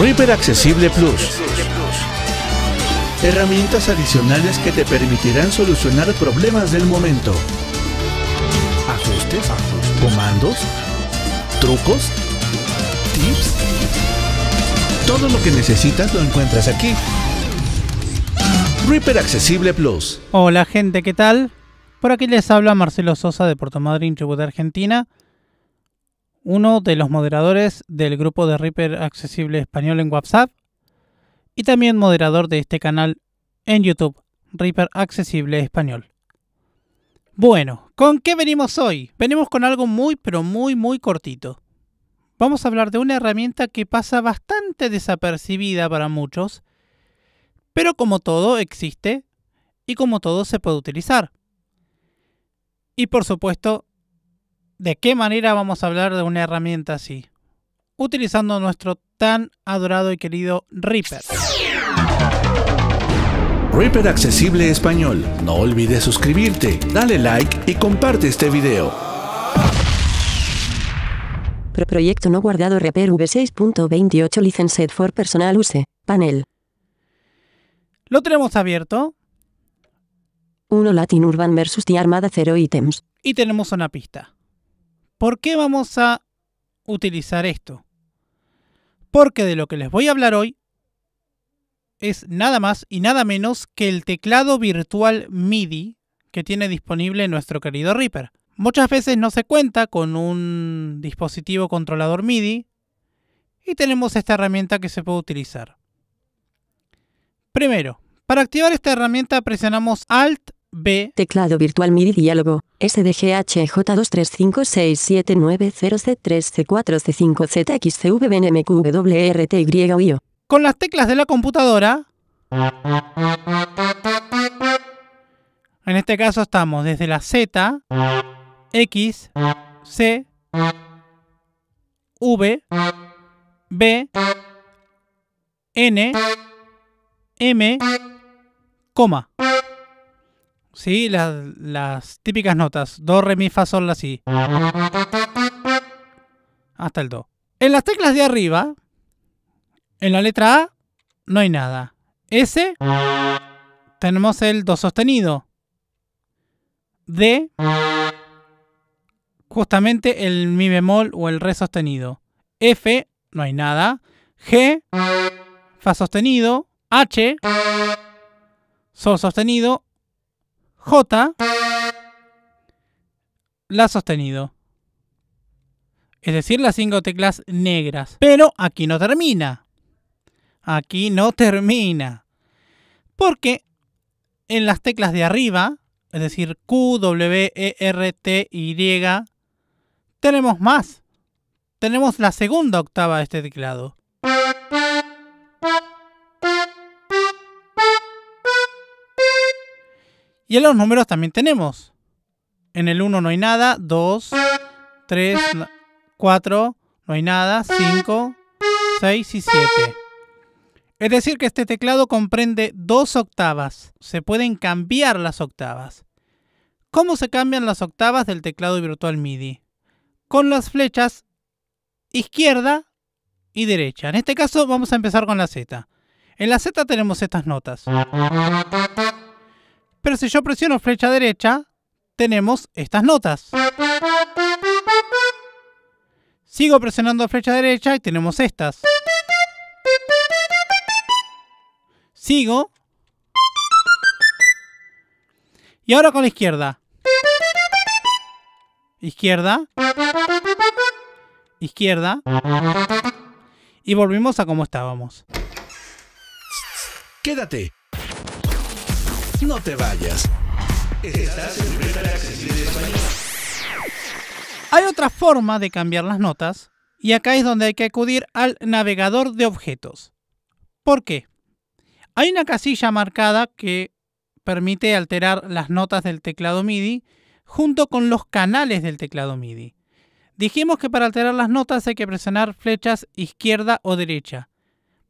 Reaper Accesible Plus. Herramientas adicionales que te permitirán solucionar problemas del momento. Ajustes, comandos, trucos, tips. Todo lo que necesitas lo encuentras aquí. Reaper Accesible Plus. Hola gente, ¿qué tal? Por aquí les habla Marcelo Sosa de Puerto Madryn, Chubut, Argentina. Uno de los moderadores del grupo de Reaper Accesible Español en WhatsApp. Y también moderador de este canal en YouTube, Reaper Accesible Español. Bueno, ¿con qué venimos hoy? Venimos con algo muy pero muy muy cortito. Vamos a hablar de una herramienta que pasa bastante desapercibida para muchos, pero como todo existe y como todo se puede utilizar. Y por supuesto, ¿de qué manera vamos a hablar de una herramienta así? Utilizando nuestro tan adorado y querido Reaper. Reaper Accesible Español. No olvides suscribirte, dale like y comparte este video. Pro proyecto no guardado Reaper V6.28 Licensed for Personal Use. Panel. Lo tenemos abierto 1 Latin Urban vs. The Armada 0 ítems. y tenemos una pista. ¿Por qué vamos a utilizar esto? Porque de lo que les voy a hablar hoy es nada más y nada menos que el teclado virtual MIDI que tiene disponible nuestro querido Reaper. Muchas veces no se cuenta con un dispositivo controlador MIDI y tenemos esta herramienta que se puede utilizar. Primero, para activar esta herramienta presionamos Alt B Teclado virtual MIDI diálogo. SDGHJ2356790C3C4C5ZXCVBNMQWRTYO. con las teclas de la computadora. En este caso estamos desde la Z, X, C, V, B, N, M, coma. Sí, las, las típicas notas. Do, re, mi, fa, sol, la, si. Hasta el do. En las teclas de arriba, en la letra A, no hay nada. S, tenemos el do sostenido. D, justamente el mi bemol o el re sostenido. F, no hay nada. G, fa sostenido. H, sol sostenido. J, la sostenido. Es decir, las cinco teclas negras. Pero aquí no termina. Aquí no termina. Porque en las teclas de arriba, es decir, Q, W, E, R, T, Y, tenemos más. Tenemos la segunda octava de este teclado. Y en los números también tenemos. En el 1 no hay nada, 2, 3, 4, no hay nada, 5, 6 y 7. Es decir, que este teclado comprende dos octavas. Se pueden cambiar las octavas. ¿Cómo se cambian las octavas del teclado virtual MIDI? Con las flechas izquierda y derecha. En este caso vamos a empezar con la Z. En la Z tenemos estas notas. Pero si yo presiono flecha derecha, tenemos estas notas. Sigo presionando flecha derecha y tenemos estas. Sigo. Y ahora con la izquierda. Izquierda. Izquierda. Y volvimos a como estábamos. Quédate. No te vayas. Estás en Accesible Español. Hay otra forma de cambiar las notas y acá es donde hay que acudir al navegador de objetos. ¿Por qué? Hay una casilla marcada que permite alterar las notas del teclado MIDI junto con los canales del teclado MIDI. Dijimos que para alterar las notas hay que presionar flechas izquierda o derecha.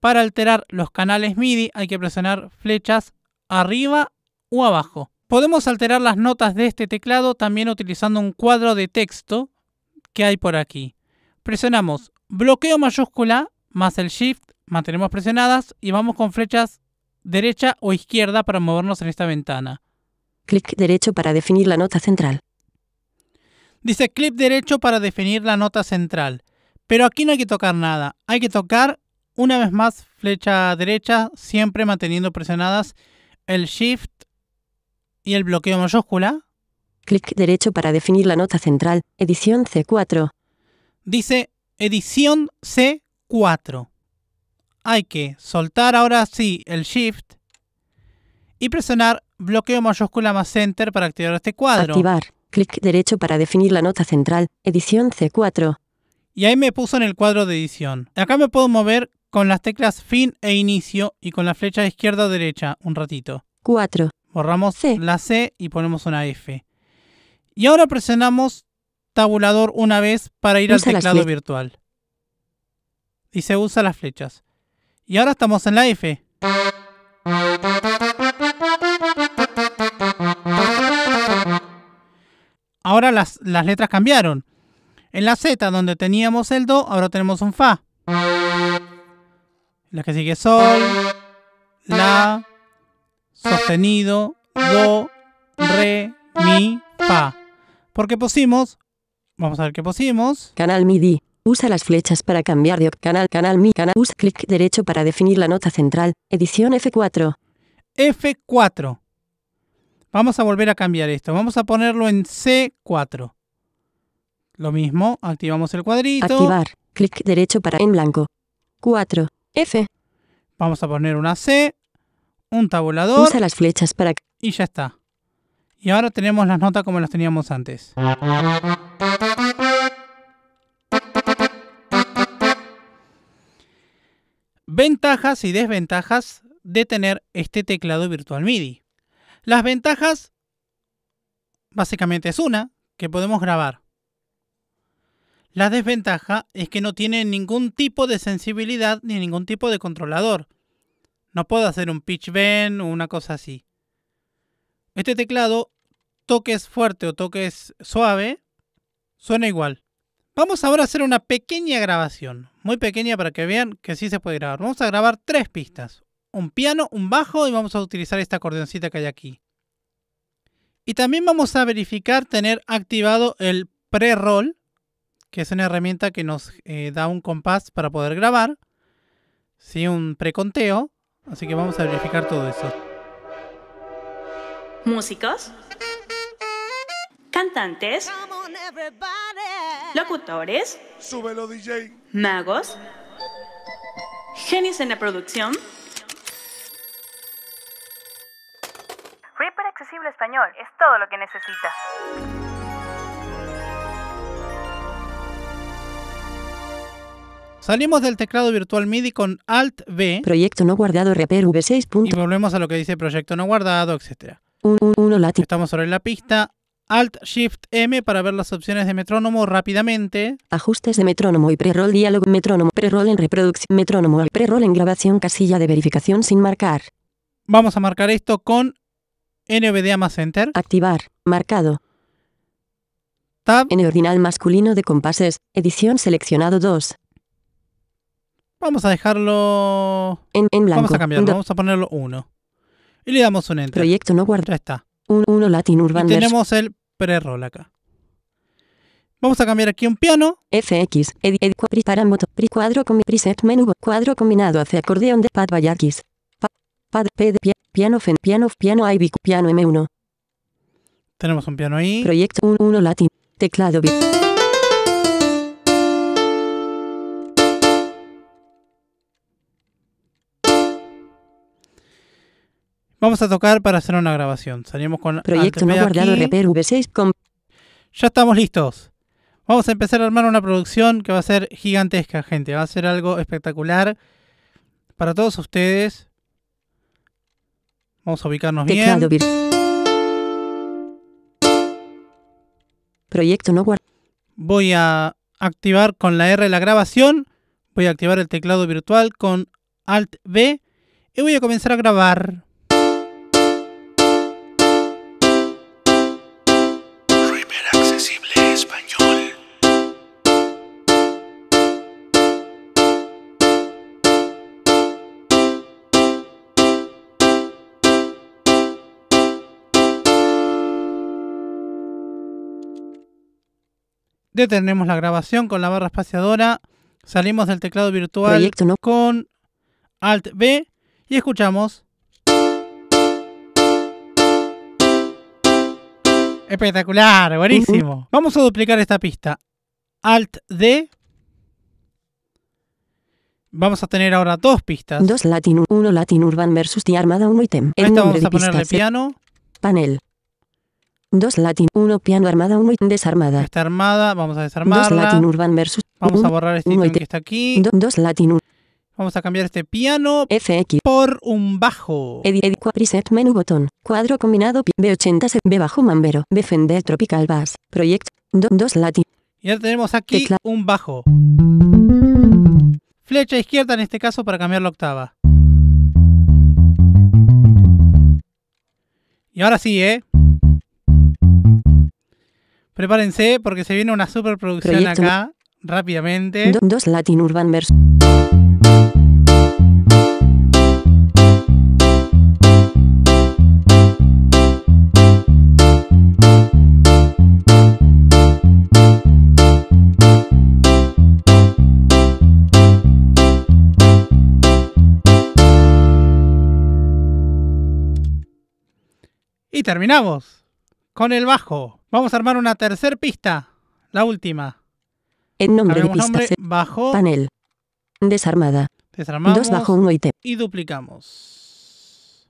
Para alterar los canales MIDI hay que presionar flechas arriba o abajo. Podemos alterar las notas de este teclado también utilizando un cuadro de texto que hay por aquí. Presionamos bloqueo mayúscula más el shift mantenemos presionadas y vamos con flechas derecha o izquierda para movernos en esta ventana. Clic derecho para definir la nota central. Dice clip derecho para definir la nota central. Pero aquí no hay que tocar nada. Hay que tocar una vez más flecha derecha, siempre manteniendo presionadas el Shift y el bloqueo mayúscula. Clic derecho para definir la nota central. Edición C4. Dice edición C4. Hay que soltar ahora sí el Shift y presionar bloqueo mayúscula más Enter para activar este cuadro. Activar. Clic derecho para definir la nota central. Edición C4. Y ahí me puso en el cuadro de edición. Acá me puedo mover con las teclas fin e inicio y con la flecha izquierda o derecha un ratito. 4. Borramos C. la C y ponemos una F. Y ahora presionamos tabulador una vez para ir Usa al teclado virtual. Dice usa las flechas. Y ahora estamos en la F. Ahora las, las letras cambiaron. En la Z, donde teníamos el Do, ahora tenemos un Fa. La que sigue Sol, La, sostenido, Do, Re, Mi, Fa. Porque pusimos, vamos a ver qué pusimos. Canal MIDI. Usa las flechas para cambiar de canal. Canal MIDI. Canal. Usa clic derecho para definir la nota central. Edición F4. F4. Vamos a volver a cambiar esto. Vamos a ponerlo en C4. Lo mismo, activamos el cuadrito. Activar. Clic derecho para en blanco. 4. F. Vamos a poner una C, un tabulador Usa las flechas para y ya está. Y ahora tenemos las notas como las teníamos antes. Ventajas y desventajas de tener este teclado virtual MIDI. Las ventajas básicamente es una, que podemos grabar. La desventaja es que no tiene ningún tipo de sensibilidad ni ningún tipo de controlador. No puedo hacer un pitch bend o una cosa así. Este teclado, toques fuerte o toques suave, suena igual. Vamos ahora a hacer una pequeña grabación, muy pequeña para que vean que sí se puede grabar. Vamos a grabar tres pistas, un piano, un bajo y vamos a utilizar esta acordeoncita que hay aquí. Y también vamos a verificar tener activado el pre-roll, que es una herramienta que nos eh, da un compás para poder grabar, ¿sí? un preconteo, así que vamos a verificar todo eso. músicos, cantantes, locutores, Súbelo, DJ. magos, genios en la producción. Reaper Accesible Español es todo lo que necesitas. Salimos del teclado virtual MIDI con Alt V proyecto no guardado Reaper y V6.1 volvemos a lo que dice proyecto no guardado, etc. Estamos sobre la pista. Alt Shift M para ver las opciones de metrónomo rápidamente. Ajustes de metrónomo y pre-roll diálogo metrónomo pre-roll en reproducción metrónomo pre-roll en grabación casilla de verificación sin marcar. Vamos a marcar esto con NVDA más Enter. Activar. Marcado. Tab. En ordinal masculino de compases. Edición seleccionado 2. Vamos a dejarlo. En, en blanco. Vamos a cambiarlo. Do- Vamos a ponerlo 1. Y le damos un Enter. Proyecto no guardado. Ya está. 1 Latin Urban tenemos el pre-roll acá. Vamos a cambiar aquí un piano. FX, edit, edit, pri, paramoto, pri, cuadro con preset, menú, cuadro combinado hacia acordeón de pad Bayakis. Pa, pad, P de pia- piano, fen, piano, piano, piano M1. Tenemos un piano ahí. Proyecto 1 Latin. Teclado bit. Vamos a tocar para hacer una grabación. Salimos con Proyecto no guardado aquí. Reaper V6 con Ya estamos listos. Vamos a empezar a armar una producción que va a ser gigantesca, gente. Va a ser algo espectacular para todos ustedes. Vamos a ubicarnos teclado bien. Proyecto no guardado. Voy a activar con la R la grabación. Voy a activar el teclado virtual con Alt V. Y voy a comenzar a grabar. Detenemos la grabación con la barra espaciadora. Salimos del teclado virtual no. con Alt B y escuchamos. Espectacular, buenísimo. Vamos a duplicar esta pista. Alt D. Vamos a tener ahora dos pistas. 2 Latin 1 Latin Urban versus T Armada 1 ítem. A El esta vamos a ponerle pista. piano. Panel. 2 Latin 1 Piano Armada 1 ítem. Desarmada. Está armada, vamos a 2 desarmarla. Latin Urban versus Vamos a borrar este ítem. que está aquí. 2 Latin 1 Vamos a cambiar este piano FX. por un bajo. Edit, edit, qua- preset, menú botón. Cuadro combinado pi- B80 se- B bajo mambero. B Fender Tropical Bass. Proyecto. 2 Latin. Y ahora tenemos aquí Tecla. un bajo. Flecha izquierda en este caso para cambiar la octava. Y ahora sí, ¿eh? Prepárense porque se viene una superproducción Proyecto. acá rápidamente. 2 Latin Urban versus. Y terminamos con el bajo. Vamos a armar una tercer pista, la última. El nombre de pista. nombre, bajo, Panel. Desarmada. desarmamos 2 bajo 1 ítem. y duplicamos.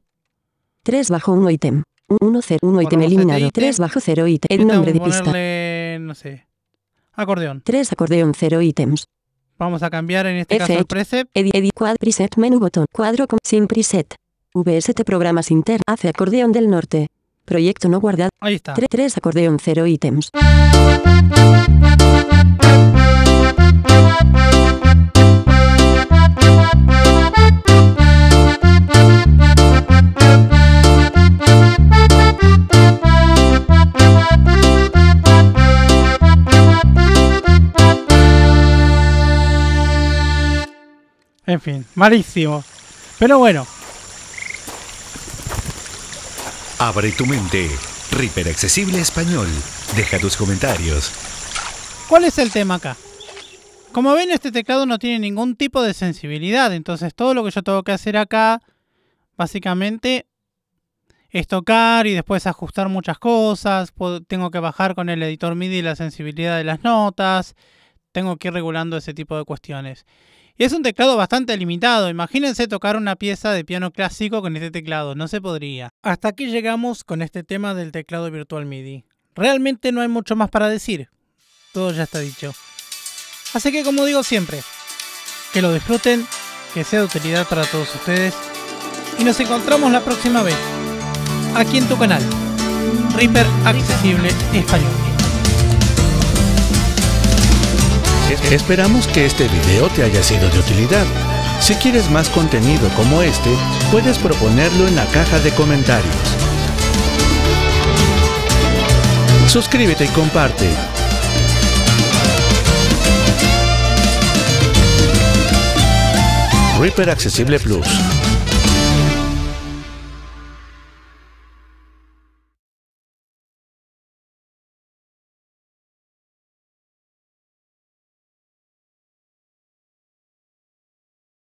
3 bajo 1 ítem. 1 0 1 ítem este eliminado. ítem. 3 bajo 0 ítem. El Este nombre de pista. no sé, acordeón. 3 acordeón 0 ítems. Vamos a cambiar en este caso el preset. Edit, edit, quad, preset, menú botón, cuadro con, sin preset. VST programas inter, hace acordeón del norte. Proyecto no guardado, Ahí está. 3 acordeón 0 ítems. En fin, malísimo. Pero bueno, Abre tu mente. Reaper Accesible Español. Deja tus comentarios. ¿cuál es el tema acá? Como ven, este teclado no tiene ningún tipo de sensibilidad. Entonces, todo lo que yo tengo que hacer acá, básicamente, es tocar y después ajustar muchas cosas. Tengo que bajar con el editor MIDI la sensibilidad de las notas. Tengo que ir regulando ese tipo de cuestiones. Y es un teclado bastante limitado. Imagínense tocar una pieza de piano clásico con este teclado. No se podría. Hasta aquí llegamos con este tema del teclado virtual MIDI. Realmente no hay mucho más para decir. Todo ya está dicho. Así que como digo siempre, que lo disfruten, que sea de utilidad para todos ustedes. Y nos encontramos la próxima vez. Aquí en tu canal. Reaper Accesible Español. Esperamos que este video te haya sido de utilidad. Si quieres más contenido como este, puedes proponerlo en la caja de comentarios. Suscríbete y comparte. Reaper Accesible Plus.